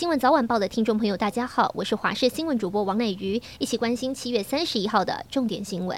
新闻早晚报的听众朋友，大家好，我是华视新闻主播王乃瑜，一起关心七月三十一号的重点新闻。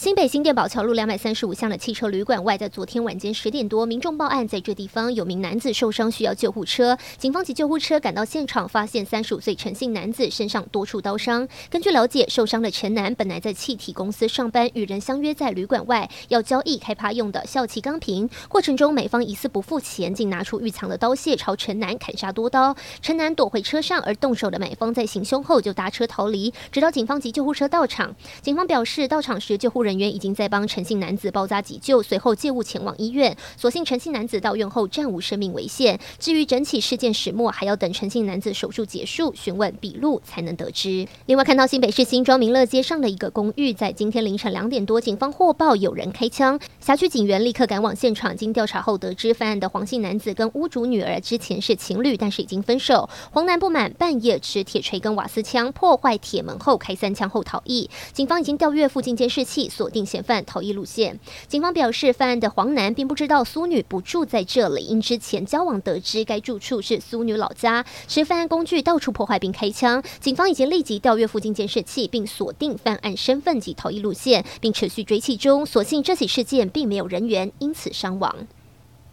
新北新店宝桥路两百三十五巷的汽车旅馆外，在昨天晚间十点多，民众报案，在这地方有名男子受伤，需要救护车。警方及救护车赶到现场，发现三十五岁陈姓男子身上多处刀伤。根据了解，受伤的陈男本来在气体公司上班，与人相约在旅馆外要交易开趴用的笑气钢瓶。过程中，美方疑似不付钱，竟拿出预藏的刀械朝陈男砍杀多刀。陈男躲回车上，而动手的美方在行凶后就搭车逃离，直到警方及救护车到场。警方表示，到场时救护人。人员已经在帮陈姓男子包扎急救，随后借物前往医院。所幸陈姓男子到院后暂无生命危险。至于整起事件始末，还要等陈姓男子手术结束、询问笔录才能得知。另外，看到新北市新庄民乐街上的一个公寓，在今天凌晨两点多，警方获报有人开枪，辖区警员立刻赶往现场。经调查后得知，犯案的黄姓男子跟屋主女儿之前是情侣，但是已经分手。黄男不满，半夜持铁锤跟瓦斯枪破坏铁门后，开三枪后逃逸。警方已经调阅附近监视器。锁定嫌犯逃逸路线。警方表示，犯案的黄男并不知道苏女不住在这里，因之前交往得知该住处是苏女老家，持犯案工具到处破坏并开枪。警方已经立即调阅附近监视器，并锁定犯案身份及逃逸路线，并持续追缉中。所幸这起事件并没有人员因此伤亡。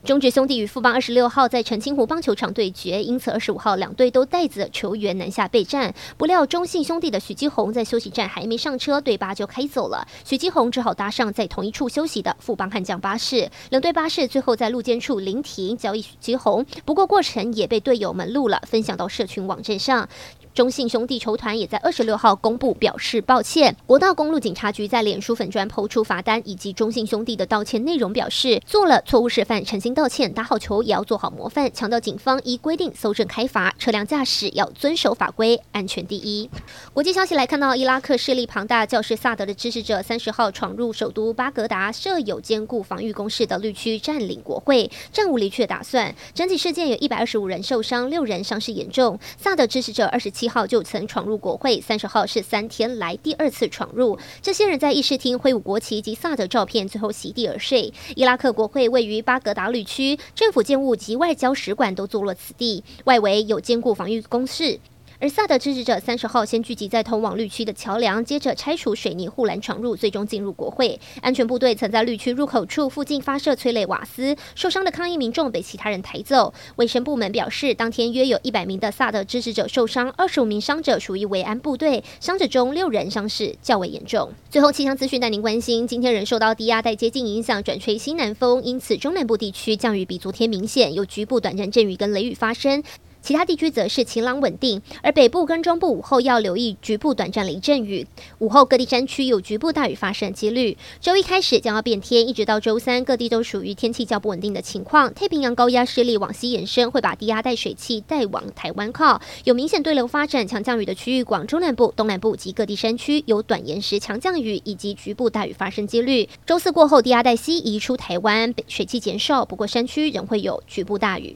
中职兄弟与富邦二十六号在澄清湖棒球场对决，因此二十五号两队都带着球员南下备战。不料中信兄弟的许基宏在休息站还没上车，队巴就开走了。许基宏只好搭上在同一处休息的富邦悍将巴士。两队巴士最后在路肩处临停交易许基宏，不过过程也被队友们录了，分享到社群网站上。中信兄弟球团也在二十六号公布表示抱歉。国道公路警察局在脸书粉砖抛出罚单以及中信兄弟的道歉内容，表示做了错误示范，诚心道歉。打好球也要做好模范，强调警方依规定搜证开罚，车辆驾驶要遵守法规，安全第一。国际消息来看到，伊拉克势力庞大教士萨德的支持者三十号闯入首都巴格达设有坚固防御工事的绿区，占领国会，暂无离去的打算。整体事件有一百二十五人受伤，六人伤势严重。萨德支持者二十七号就曾闯入国会，三十号是三天来第二次闯入。这些人在议事厅挥舞国旗及萨德照片，最后席地而睡。伊拉克国会位于巴格达地区，政府建物及外交使馆都坐落此地，外围有坚固防御工事。而萨德支持者三十号先聚集在通往绿区的桥梁，接着拆除水泥护栏闯入，最终进入国会。安全部队曾在绿区入口处附近发射催泪瓦斯，受伤的抗议民众被其他人抬走。卫生部门表示，当天约有一百名的萨德支持者受伤，二十五名伤者属于维安部队，伤者中六人伤势较为严重。最后气象资讯带您关心，今天仍受到低压带接近影响，转吹西南风，因此中南部地区降雨比昨天明显，有局部短暂阵雨跟雷雨发生。其他地区则是晴朗稳定，而北部跟中部午后要留意局部短暂雷阵雨，午后各地山区有局部大雨发生几率。周一开始将要变天，一直到周三，各地都属于天气较不稳定的情况。太平洋高压势力往西延伸，会把低压带水汽带往台湾靠，有明显对流发展强降雨的区域，广中南部、东南部及各地山区有短延时强降雨以及局部大雨发生几率。周四过后，低压带西移出台湾，水汽减少，不过山区仍会有局部大雨。